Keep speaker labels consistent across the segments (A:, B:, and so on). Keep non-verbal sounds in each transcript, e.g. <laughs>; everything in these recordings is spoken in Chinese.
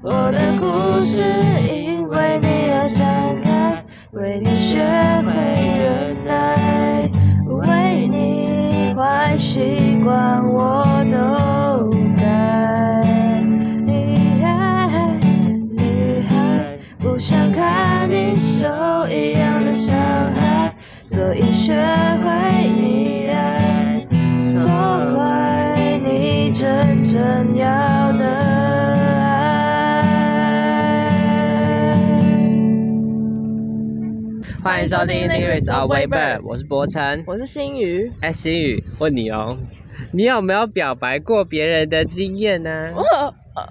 A: 我的故事因为你而展开，为你学会忍耐，为你坏习惯我都改。女孩，女孩，不想看你受一样的伤害，所以学会溺爱，错怪你真正要
B: 欢迎收听《Lyrics of Weber》，我是博成。
A: 我是新宇，
B: 哎，新宇，问你哦，你有没有表白过别人的经验呢？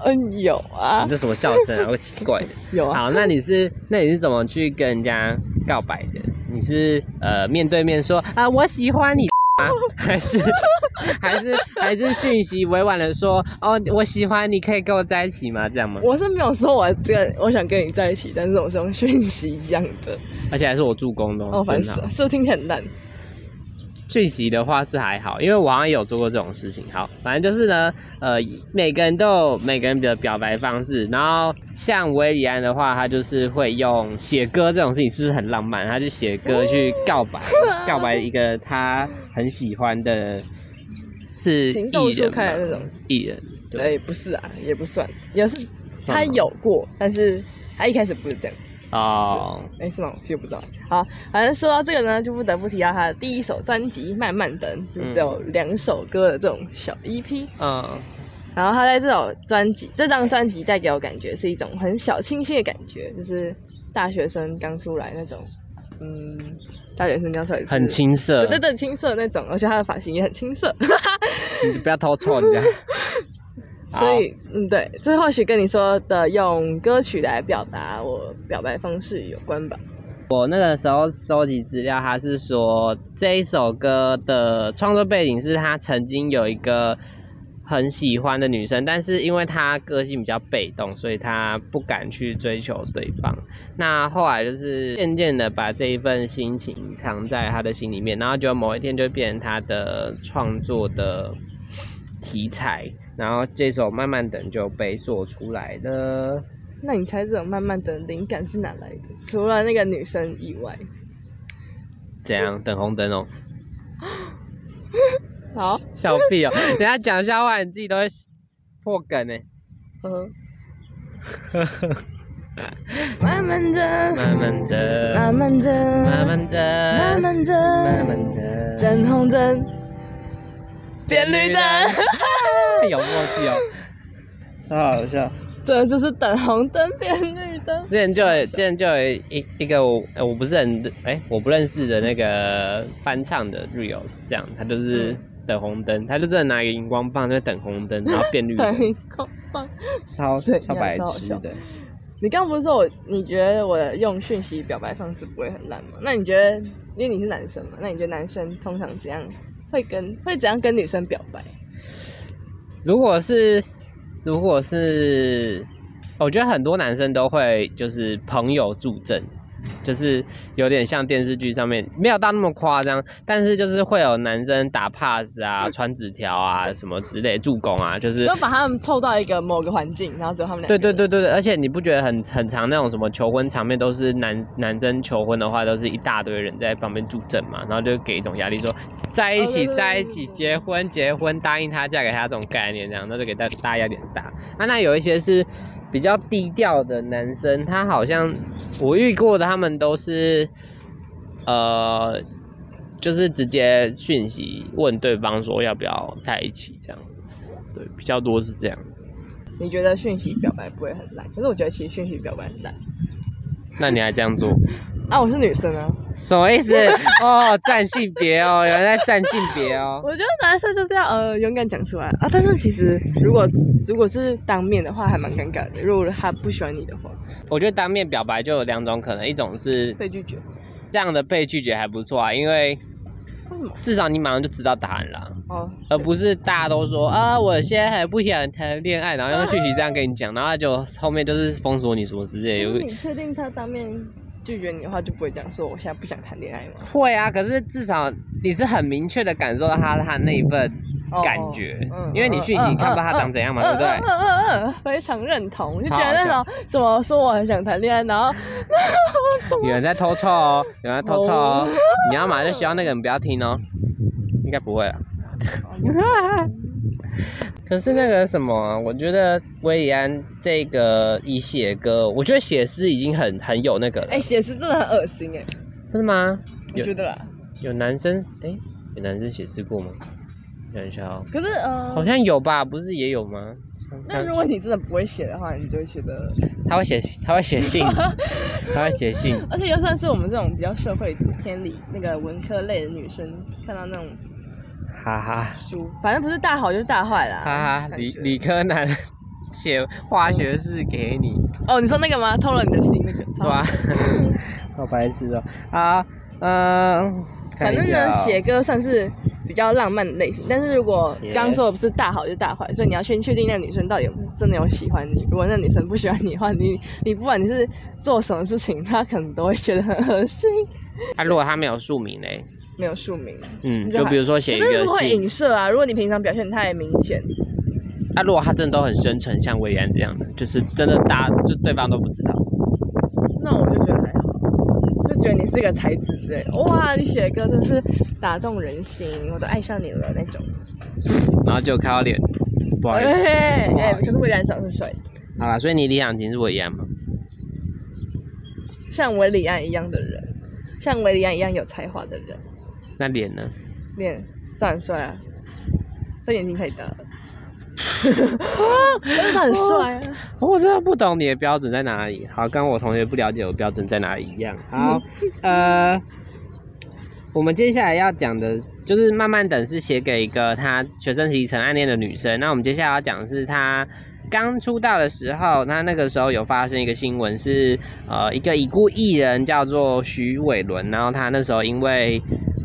A: 嗯，有啊
B: 你，这什么笑声啊？好奇怪的。<laughs>
A: 有啊，
B: 好，那你是那你是怎么去跟人家告白的？你是呃面对面说啊我喜欢你吗？还是 <laughs> 还是还是讯息委婉的说哦我喜欢你，可以跟我在一起吗？这样吗？
A: 我是没有说我跟我想跟你在一起，但是我是用讯息这样的。
B: 而且还是我助攻的
A: 哦，烦死了，。是不是听起来很烂？
B: 讯息的话是还好，因为我好像也有做过这种事情。好，反正就是呢，呃，每个人都有每个人的表白方式。然后像维里安的话，他就是会用写歌这种事情，是不是很浪漫？他就写歌去告白，<laughs> 告白一个他很喜欢的，是
A: 情窦初
B: 艺人
A: 开的那种
B: 艺人。对，
A: 对，不是啊，也不算，也是他有过，但是他一开始不是这样子。
B: 哦，
A: 哎、是吗？我其实不知道。好，反正说到这个呢，就不得不提到他的第一首专辑《慢慢等》，就只有两首歌的这种小 EP。
B: 嗯，
A: 然后他在这首专辑，这张专辑带给我感觉是一种很小清新的感觉，就是大学生刚出来那种，嗯，大学生刚出来
B: 很，青涩，
A: 对对对，青涩那种，而且他的发型也很青涩，<laughs>
B: 你不要偷臭人家。<laughs>
A: 所以嗯，对，这或许跟你说的用歌曲来表达我表白方式有关吧。
B: 我那个时候收集资料，他是说这一首歌的创作背景是他曾经有一个很喜欢的女生，但是因为她个性比较被动，所以她不敢去追求对方。那后来就是渐渐的把这一份心情藏在她的心里面，然后就某一天就变成她的创作的题材，然后这首《慢慢等》就被做出来了。
A: 那你猜这种慢慢等灵感是哪来的？除了那个女生以外，
B: 怎样？等红灯哦。<laughs>
A: 好，<laughs>
B: 笑屁哦！人家讲笑话，你自己都会破梗呢。
A: 嗯，慢慢的，
B: 慢慢的，
A: 慢慢的，
B: 慢慢的，
A: 慢慢的，
B: 慢慢的，
A: 等红灯，变绿灯，
B: 有默契哦，超好笑。
A: 这就是等红灯变绿灯。
B: 之前就有，之前就有一一个我呃我不是很哎、我不认识的那个翻唱的 reels，这样他就是
A: 嗯
B: 等红灯，他就真的拿一个荧光棒在等红灯，然后变绿 <laughs> 灯，
A: 等一个棒。
B: 超 <laughs>
A: 对
B: 超白痴的。
A: 你刚刚不是说我，你觉得我的用讯息表白方式不会很烂吗？那你觉得，因为你是男生嘛，那你觉得男生通常怎样会跟会怎样跟女生表白？
B: 如果是如果是，我觉得很多男生都会就是朋友助阵，就是有点像电视剧上面没有到那么夸张，但是就是会有男生打 pass 啊、传纸条啊什么之类助攻啊，就是
A: 就把他们凑到一个某个环境，然后只有他们两个
B: 对。对对对对，而且你不觉得很很长那种什么求婚场面都是男男生求婚的话，都是一大堆人在旁边助阵嘛，然后就给一种压力说在一起在一起结婚结婚答应他嫁给他这种概念，这样那就给大大家压力很大。啊，那有一些是比较低调的男生，他好像我遇过的他们都是呃。就是直接讯息问对方说要不要在一起，这样，对，比较多是这样。
A: 你觉得讯息表白不会很烂？可是我觉得其实讯息表白很烂。
B: 那你还这样做？
A: 啊，我是女生啊，
B: 什么意思？<laughs> 哦，占性别哦，有人在占性别哦。
A: 我觉得男生就是要呃勇敢讲出来啊。但是其实如果如果是当面的话，还蛮尴尬的。如果他不喜欢你的话，
B: 我觉得当面表白就有两种可能，一种是
A: 被拒绝，
B: 这样的被拒绝还不错啊，因为
A: 为什么？
B: 至少你马上就知道答案了，
A: 哦，
B: 而不是大家都说啊，我现在还不想谈恋爱，然后用讯息这样跟你讲，然后就后面就是封锁你什么之类的。
A: 可是你确定他当面拒绝你的话，就不会讲说我现在不想谈恋爱吗？
B: 会啊，可是至少你是很明确的感受到他他那一份感觉，
A: 嗯
B: 因为你讯息看不到他长怎样嘛，对不对？
A: 嗯嗯嗯嗯，非常认同。就觉得那种什么说我很想谈恋爱，然后 <laughs>
B: 有人在偷臭哦，有人在偷臭哦，你要买就希望那个人不要听哦，应该不会啊。<laughs> <laughs> 可是那个什么，我觉得威利安这个以写歌，我觉得写诗已经很很有那个了。
A: 哎，写诗真的很恶心哎，
B: 真的吗？
A: 我觉得啦。
B: 有男生哎、有男生写诗过吗？想一下哦，
A: 可是呃，
B: 好像有吧？不是也有吗？
A: 那如果你真的不会写的话，你就会觉得，
B: 他会写，他会写信，<laughs> 他会写信。
A: 而且就算是我们这种比较社会组偏理那个文科类的女生，看到那种
B: 哈哈
A: 书，反正不是大好就是大坏啦。
B: 哈哈，
A: 感觉
B: 理理科男写化学式给你，
A: 哦，你说那个吗？偷了你的心那个，<laughs>
B: 对吧？<laughs> 好白痴哦。啊，嗯，看
A: 反正呢，写歌算是比较浪漫的类型，但是如果
B: Yes
A: 刚刚说的不是大好就是大坏，所以你要先确定那个女生到底有没有真的有喜欢你。如果那女生不喜欢你的话，你你不管你是做什么事情，她可能都会觉得很恶心。
B: 啊，如果她没有署名嘞，
A: 没有署名，
B: 嗯，
A: 就
B: 就比如说写一个
A: 会，影射啊。如果你平常表现太明显，
B: 啊，如果他真的都很深沉，像魏安这样的，就是真的大家就对方都不知道，
A: 那我就觉得还好，就觉得你是个才子之类的。哇，你写的歌真是打动人心，我都爱上你了那种。
B: 然后就看到脸，不好意思。
A: 哎可是魏然长得帅，
B: 好啦，所以你理想型是魏安吗？
A: 像维里安一样的人，像维里安一样有才华的人，
B: 那脸呢？
A: 脸当然帅啊，他眼睛太大了。但是他很帅啊，
B: 我真的不懂你的标准在哪里。好，跟我同学不了解我标准在哪里一样。好，呃，我们接下来要讲的就是慢慢等是写给一个他学生时期曾暗恋的女生。那我们接下来要讲的是他刚出道的时候，他那个时候有发生一个新闻是，呃，一个已故艺人叫做徐伟伦，然后他那时候因为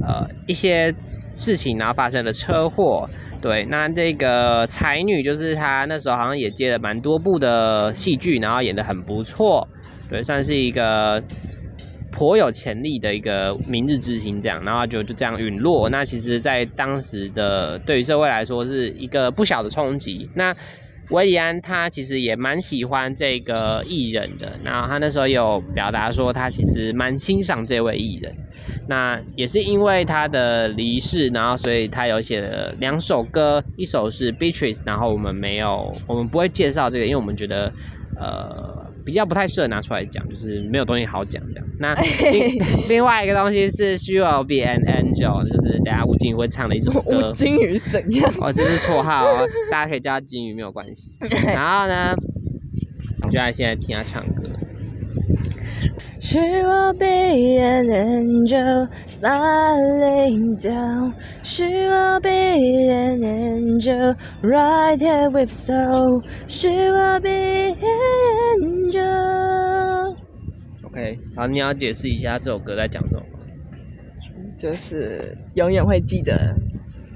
B: 呃一些事情，然后发生了车祸。对，那这个才女就是她那时候好像也接了蛮多部的戏剧，然后演的很不错，对，算是一个颇有潜力的一个明日之星这样，然后就就这样陨落。那其实，在当时的对于社会来说是一个不小的冲击。那维里安他其实也蛮喜欢这个艺人的，然后他那时候有表达说他其实蛮欣赏这位艺人。那也是因为他的离世，然后所以他有写了两首歌，一首是 Beatrice，然后我们没有，我们不会介绍这个，因为我们觉得呃比较不太适合拿出来讲，就是没有东西好讲这样。那 <laughs> 另另外一个东西是 She Will Be an Angel，就是等下吴京会唱的一首歌 <laughs>
A: 吴。金鱼怎样？
B: 哦，这是绰号哦，大家可以叫他金鱼没有关系。<laughs> 然后呢，我就来现在听他唱歌。
A: She will be an angel smiling down. She will be an angel right here with soul. She will be an angel.
B: OK，好，你要解释一下这首歌在讲什么？
A: 就是永远会记得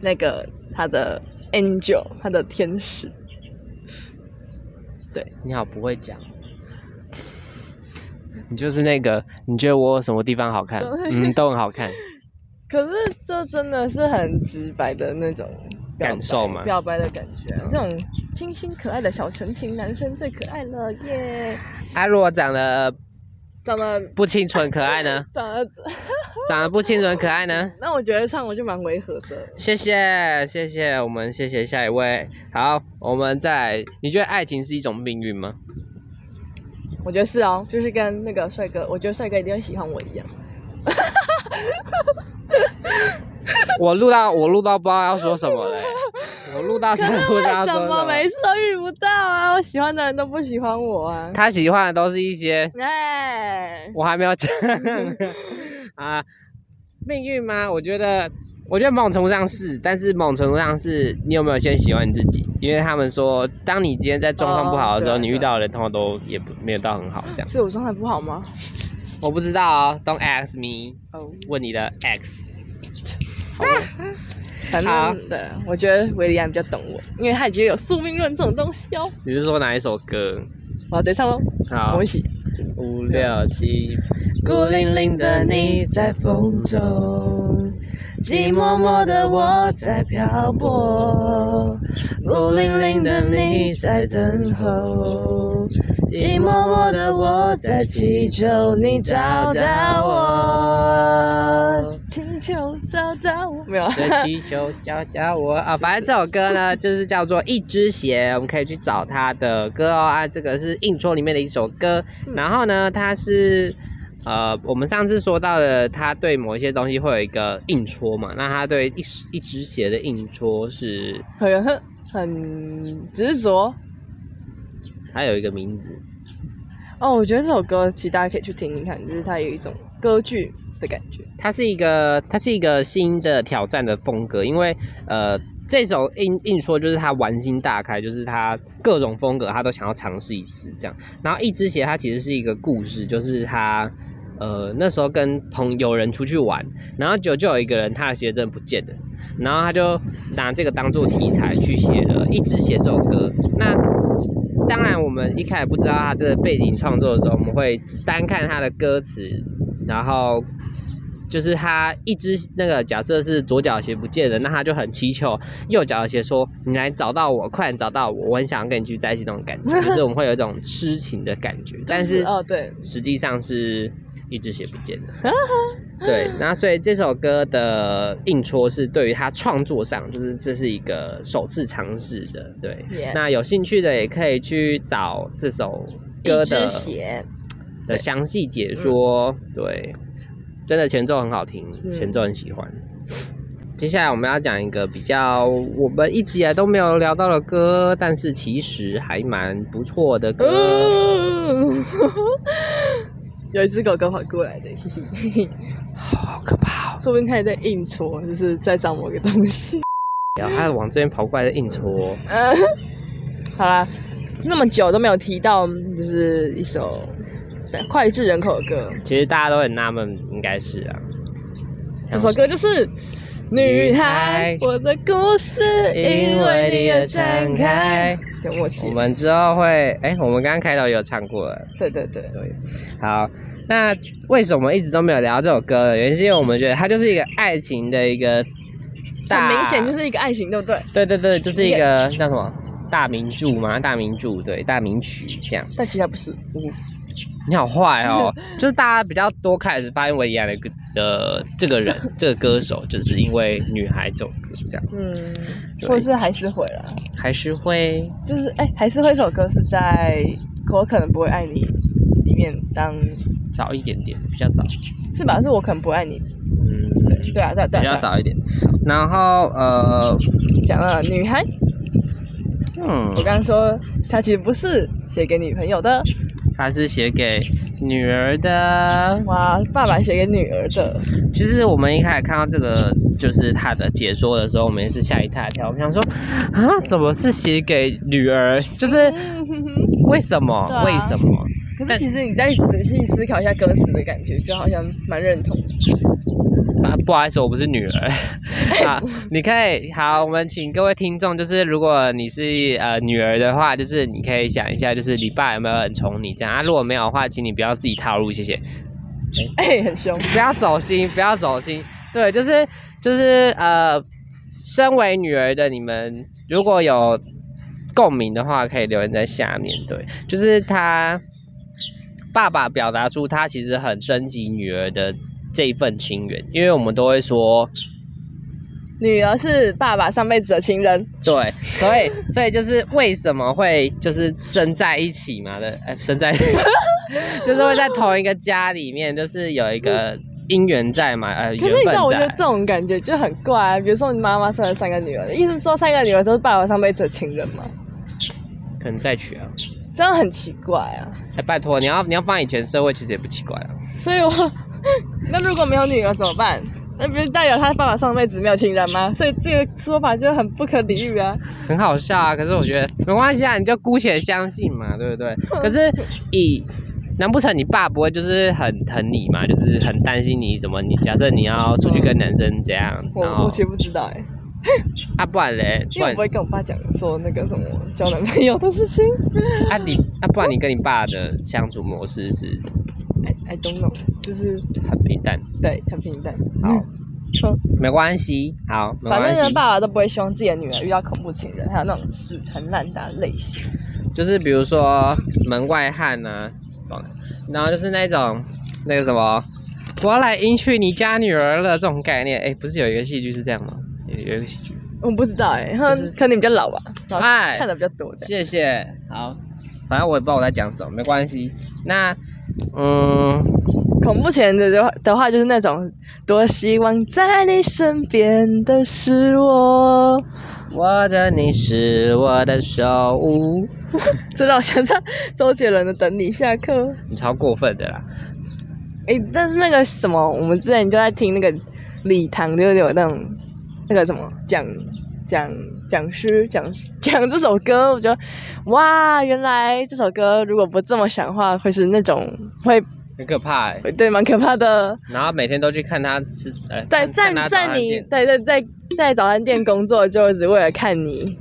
A: 那个他的 angel，他的天使。
B: 对你好，不会讲。你就是那个，你觉得我有什么地方好看？嗯，都很好看。<laughs>
A: 可是这真的是很直白的那种
B: 感受嘛
A: 表白的感觉啊、这种清新可爱的小纯情男生最可爱了耶！
B: 啊，如果长得
A: 长得
B: 不清纯可爱呢？
A: 长得，
B: 长得不清纯可爱呢？<laughs> <laughs>
A: 那我觉得唱我就蛮违和的。
B: 谢谢，谢谢，我们谢谢下一位。好，我们再，你觉得爱情是一种命运吗？
A: 我觉得是哦，就是跟那个帅哥，我觉得帅哥一定会喜欢我一样。<laughs>
B: 我录到我录到不知道要说什么嘞，我录到真的不知道说
A: 什么每
B: 么。
A: 次都遇不到啊？我喜欢的人都不喜欢我啊！
B: 他喜欢的都是一些
A: 哎，
B: 我还没有讲 <laughs> 啊，命运吗？我觉得，我觉得某种程度上是，但是某种程度上是你有没有先喜欢你自己？因为他们说，当你今天在状况不好的时候，你遇到的人通常都也不没有到很好这样。
A: 是我状态不好吗？
B: 我不知道啊，Don't ask me，
A: 哦，
B: 问你的 X。
A: 反
B: 好
A: 正对，我觉得维里安比较懂我，因为他觉得有宿命论这种东西哦。
B: 你是说哪一首歌？
A: 我要直接唱喽，我
B: 好
A: 们一，起。
B: 五六七，
A: 孤零零的你在风中，寂寞寞的我在漂泊，孤零零的你在等候，寂寞寞的我在祈求你找到我，祈求找到我。没有啊，
B: 这气球教教我。啊，反正这首歌呢，就是叫做《一只鞋》，我们可以去找他的歌哦。啊，这个是硬戳里面的一首歌，然后呢，它是呃，我们上次说到的，他对某一些东西会有一个硬戳嘛，那他对一一只鞋的硬戳是
A: 很很很执着。
B: 它有一个名字，
A: 哦，我觉得这首歌其实大家可以去听听看，就是它有一种歌剧的感觉。
B: 它是一个它是一个新的挑战的风格，因为呃。这首硬硬说就是他玩心大开，就是他各种风格他都想要尝试一次这样。然后一只鞋它其实是一个故事，就是他呃那时候跟朋友人出去玩，然后就就有一个人他的鞋真的不见了，然后他就拿这个当做题材去写了《一直写》这首歌。那当然我们一开始不知道他这个背景创作的时候，我们会单看他的歌词，然后。就是他一只那个假设是左脚鞋不见了，那他就很祈求右脚的鞋说：“你来找到我，快点找到我，我很想跟你去在一起那种感觉。”就是我们会有一种痴情的感觉，<laughs> 但是
A: 哦，对，
B: 实际上是一只鞋不见了。<laughs> 对，那所以这首歌的硬戳是对于他创作上，就是这是一个首次尝试的。对那有兴趣的也可以去找这首歌的
A: 鞋，
B: 的详细解说。对，真的前奏很好听，
A: 嗯
B: 前奏很喜欢。接下来我们要讲一个比较我们一直以来都没有聊到的歌，但是其实还蛮不错的歌。
A: 嗯 <laughs> 有一只狗狗跑过来的，嘿嘿嘿，
B: 好可怕、哦！
A: 说不定它也在硬戳，就是在找某个东西。
B: 然后它往这边跑过来的硬戳，
A: 嗯，<laughs> 好啦，那么久都没有提到，就是一首脍炙人口的歌。
B: 其实大家都很纳闷，应该是啊。
A: 这首歌就是《女孩》，我的故事因为你而展开。有默契
B: 我。们之后会，哎、我们刚刚开头有唱过了。
A: 对对对，
B: 对，好，那为什么一直都没有聊这首歌呢？原因是因为我们觉得它就是一个爱情的一个大，
A: 很明显就是一个爱情，对不对？
B: 对对对，就是一个叫什么大名著嘛，大名著，对，大名曲这样。
A: 但其实它不是。
B: 你好坏哦，<laughs> 就是大家比较多开始发现维亚的的这个人，<laughs> 这个歌手，就是因为女孩这首歌这样，
A: 嗯，或者是还是会啦，
B: 还是会
A: 就是哎、还是会这首歌是在《我可能不会爱你》里面当
B: 早一点点，比较早，
A: 是吧？是我可能不爱你。
B: 嗯，对，
A: 对啊，对啊，对啊，
B: 比较早一点。然后呃，
A: 讲了女孩，我
B: 嗯，
A: 刚刚说他其实不是写给女朋友的，
B: 他是写给女儿的。
A: 哇，爸爸写给女儿的，
B: 其实我们一开始看到这个就是他的解说的时候，我们也是吓一大跳。我们想说啊，怎么是写给女儿？就是 <laughs> 为什么？
A: 啊
B: 为什么？
A: 可是其实你再仔细思考一下歌词的感觉，就好像蛮认同。
B: 啊，不好意思，我不是女儿 <laughs> 啊。你可以好，我们请各位听众，就是如果你是呃女儿的话，就是你可以想一下，就是你爸有没有很宠你这样啊？如果没有的话，请你不要自己套路，谢谢。
A: 哎、很凶。
B: 不要走心，不要走心。对，就是就是呃，身为女儿的你们，如果有共鸣的话，可以留言在下面。对，就是他爸爸表达出他其实很珍惜女儿的这一份情缘，因为我们都会说，
A: 女儿是爸爸上辈子的情人，
B: 对，所以所以就是为什么会就是生在一起嘛的，哎，生在 <laughs> 就是会在同一个家里面，就是有一个姻缘在嘛，呃，缘分
A: 可是你知道，我觉得
B: 在。
A: 这种感觉就很怪啊。比如说，你妈妈生了三个女儿，意思是说三个女儿都是爸爸上辈子的情人吗？
B: 可能再娶啊。
A: 这样很奇怪啊。
B: 哎，拜托，你要你要放以前社会，其实也不奇怪啊。
A: 所以我，<laughs> 那如果没有女儿怎么办？那不是代表他爸爸上辈子没有情人吗？所以这个说法就很不可理喻啊。
B: 很好笑啊。可是我觉得没关系啊，你就姑且相信嘛，对不对？<laughs> 可是以难不成你爸不会就是很疼你嘛？就是很担心你怎么你假设你要出去跟男生这样，
A: 我
B: 然后
A: 我其实不知道哎、<laughs>
B: 啊不然嘞，不然
A: 因为我不会跟我爸讲做那个什么交男朋友的事情。<laughs>
B: 啊你啊不然你跟你爸的相处模式是
A: I I don't know，就是
B: 很平淡。
A: 对很平淡。
B: 好，没关系，好，没关系
A: 反正呢，。爸爸都不会希望自己的女儿遇到恐怖情人，还有那种死缠烂打类型。
B: 就是比如说门外汉呐、啊，然后就是那种那个什么，我要来迎娶你家女儿了这种概念。哎，不是有一个戏剧是这样吗？有有一个戏剧。
A: 我不知道哎、他
B: 就是
A: 可能你比较老吧，然后
B: 哎
A: 看的比较多的。
B: 谢谢，好，反正我也不知道我在讲什么，没关系。那嗯，
A: 恐怖前的的话的话，就是那种多希望在你身边的是我。
B: 握着你是我的手，<laughs>
A: 这让我想到周杰伦的《等你下课》。
B: 你超过分的啦。
A: 诶，但是那个什么，我们之前就在听那个礼堂，就有那种那个什么讲讲讲师讲 <laughs> 讲这首歌，我觉得哇，原来这首歌如果不这么想的话，会是那种会
B: 很可怕哎、
A: 对蛮可怕的。
B: 然后每天都去看他吃，呃，
A: 在在在你
B: 餐店
A: 对对在在早餐店工作，就只为了看你，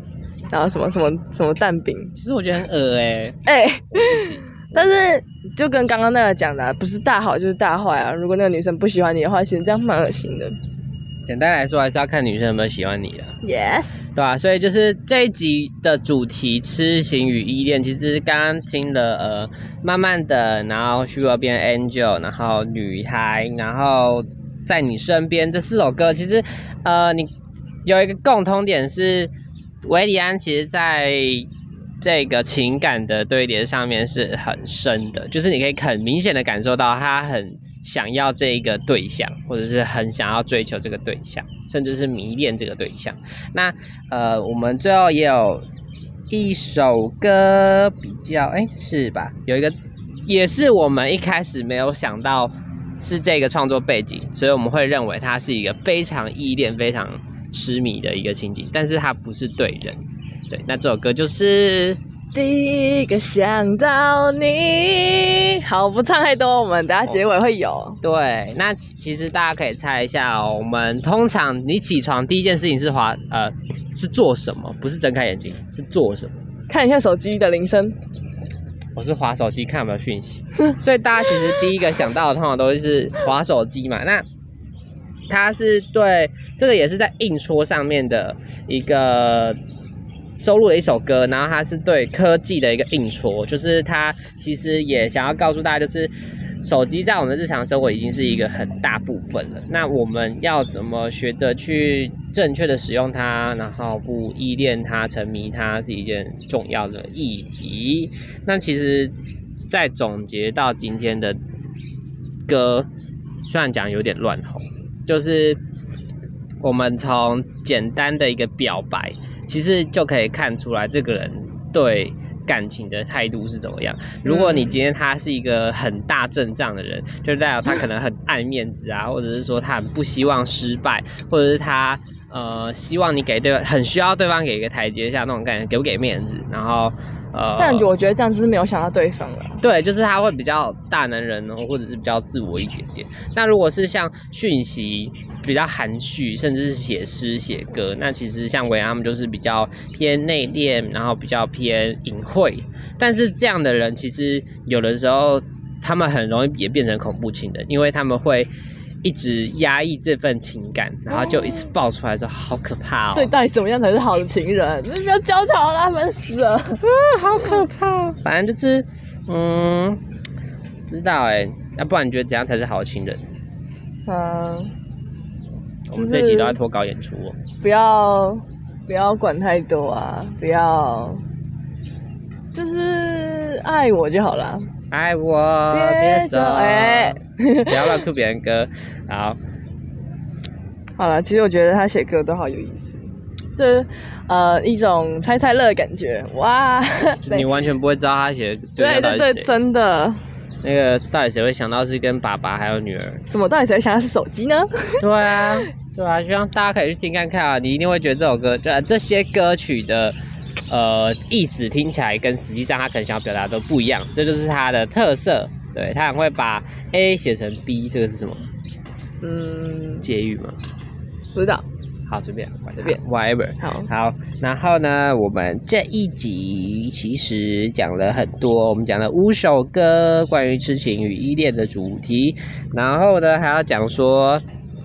A: 然后什么什么什么蛋饼，
B: 其实我觉得很恶哎、
A: 哎、
B: 我不行。
A: 但是就跟刚刚那个讲的啊、不是大好就是大坏啊。如果那个女生不喜欢你的话，其实这样蛮恶心的。
B: 简单来说，还是要看女生有没有喜欢你的
A: ，Yes，
B: 对吧、所以就是这一集的主题“痴情与依恋”，其实刚刚听了呃，慢慢的，然后虚弱变 Angel，然后女孩，然后在你身边这四首歌，其实呃，你有一个共通点是，维里安其实在这个情感的堆叠上面是很深的，就是你可以很明显的感受到他很想要这一个对象，或者是很想要追求这个对象，甚至是迷恋这个对象。那呃，我们最后也有一首歌比较，哎，是吧？有一个也是我们一开始没有想到是这个创作背景，所以我们会认为它是一个非常依恋、非常痴迷的一个情景，但是它不是对人。对，那这首歌就是
A: 第一个想到你。好，不唱太多，我们等下结尾会有。
B: 对。那其其实大家可以猜一下哦，我们通常你起床第一件事情是滑呃是做什么？不是睁开眼睛，是做什么？
A: 看一下手机的铃声。
B: 我是滑手机看有没有讯息，<laughs> 所以大家其实第一个想到的通常都是滑手机嘛。那它是对这个也是在硬戳上面的一个收录的一首歌，然后它是对科技的一个硬戳，就是它其实也想要告诉大家，就是手机在我们的日常生活已经是一个很大部分了。那我们要怎么学着去正确的使用它，然后不依恋它、沉迷它，是一件重要的议题。那其实，在总结到今天的歌，虽然讲有点乱吼，就是我们从简单的一个表白，其实就可以看出来这个人对感情的态度是怎么样。如果你今天他是一个很大阵仗的人，就代表他可能很 <laughs> 爱面子啊，或者是说他很不希望失败，或者是他呃希望你给对方很需要对方给一个台阶下那种感觉，给不给面子，然后呃，
A: 但我觉得这样就是没有想到对方了。
B: 对，就是他会比较大男人哦，或者是比较自我一点点。那如果是像讯息比较含蓄，甚至是写诗写歌，那其实像维安他们就是比较偏内敛，然后比较偏隐晦。但是这样的人，其实有的时候他们很容易也变成恐怖情人，因为他们会。一直压抑这份情感，然后就一次爆出来之后，好可怕哦！
A: 所以到底怎么样才是好的情人？你不要教条了，烦死了。
B: 好可怕。反正就是，嗯，不知道哎、要、不然你觉得怎样才是好的情人？
A: 嗯，
B: 我们这期都在脱稿演出哦。
A: 不要不要管太多啊，不要，就是爱我就好了。
B: 爱我别走，
A: 哎、<laughs>
B: 不要乱 Q 别人歌。好，
A: 好了，其实我觉得他写歌都好有意思，就是呃一种猜猜乐的感觉。哇，
B: 就你完全不会知道他写的
A: 对对对。真的。
B: 那个到底谁会想到是跟爸爸还有女儿？
A: 什么？到底谁会想到是手机呢？
B: 对啊，<laughs> 对啊，希望大家可以去听看看啊，你一定会觉得这首歌，这这些歌曲的呃意思听起来跟实际上他可能想要表达都不一样，这就是他的特色。对他很会把 A 写成 B，这个是什么？
A: 嗯，
B: 结语吗？
A: 不知道。
B: 好，随便，
A: 随便
B: ，whatever。
A: 好，
B: 好，然后呢，我们这一集其实讲了很多，我们讲了五首歌关于痴情与依恋的主题，然后呢还要讲说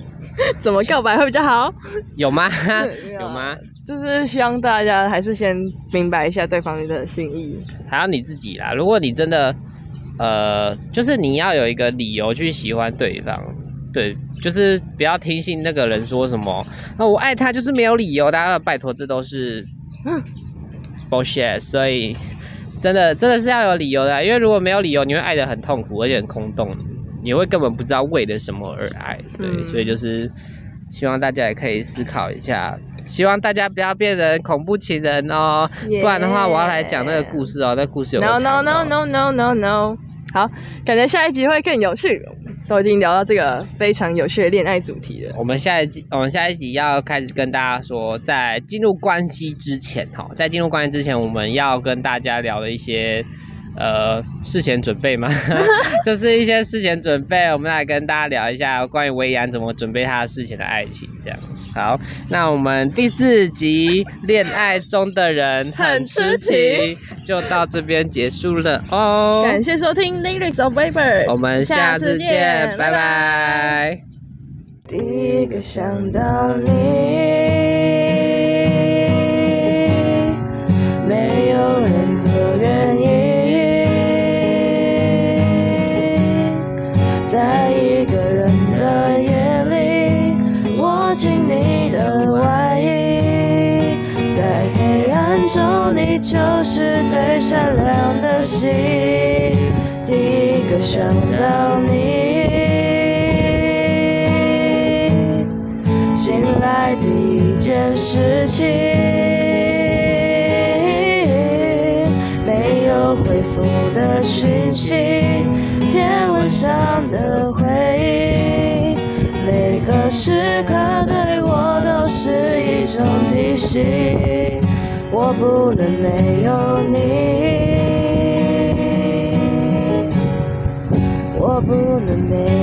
B: <laughs>
C: 怎么告白会比较好？
B: 有吗？<laughs>
C: 有
B: 吗？
C: 就是希望大家还是先明白一下对方的心意。
B: 还要你自己啦。如果你真的，呃，就是你要有一个理由去喜欢对方，对，就是不要听信那个人说什么，那、我爱他就是没有理由大家，拜托，这都是 bullshit。所以真的真的是要有理由的啊，因为如果没有理由，你会爱的很痛苦，而且很空洞，你会根本不知道为了什么而爱。对，
C: 嗯
B: 所以就是希望大家也可以思考一下。希望大家不要变成恐怖情人哦不然的话，我要来讲那个故事哦。那故事有
C: No no no
B: 哦
C: no no no no。好，感觉下一集会更有趣。都已经聊到这个非常有趣的恋爱主题了。
B: 我们下一集，我们下一集要开始跟大家说，在进入关系之前，哈，在进入关系之前，我们要跟大家聊的一些呃事前准备嘛，<laughs> 就是一些事前准备，我们来跟大家聊一下关于维安怎么准备他事前的爱情，这样。好，那我们第四集恋爱中的人很痴情，就到这边结束了哦。
C: 感谢收听 Lyrics of Weber，
B: 我们下次见，拜
C: 拜
B: 拜。
C: 第一个想到你，没有任握紧你的外衣，在黑暗中，你就是最闪亮的星。第一个想到你。醒来第一件事情，没有回复的讯息，天文上的回，的时刻对我都是一种提醒，我不能没有你，我不能没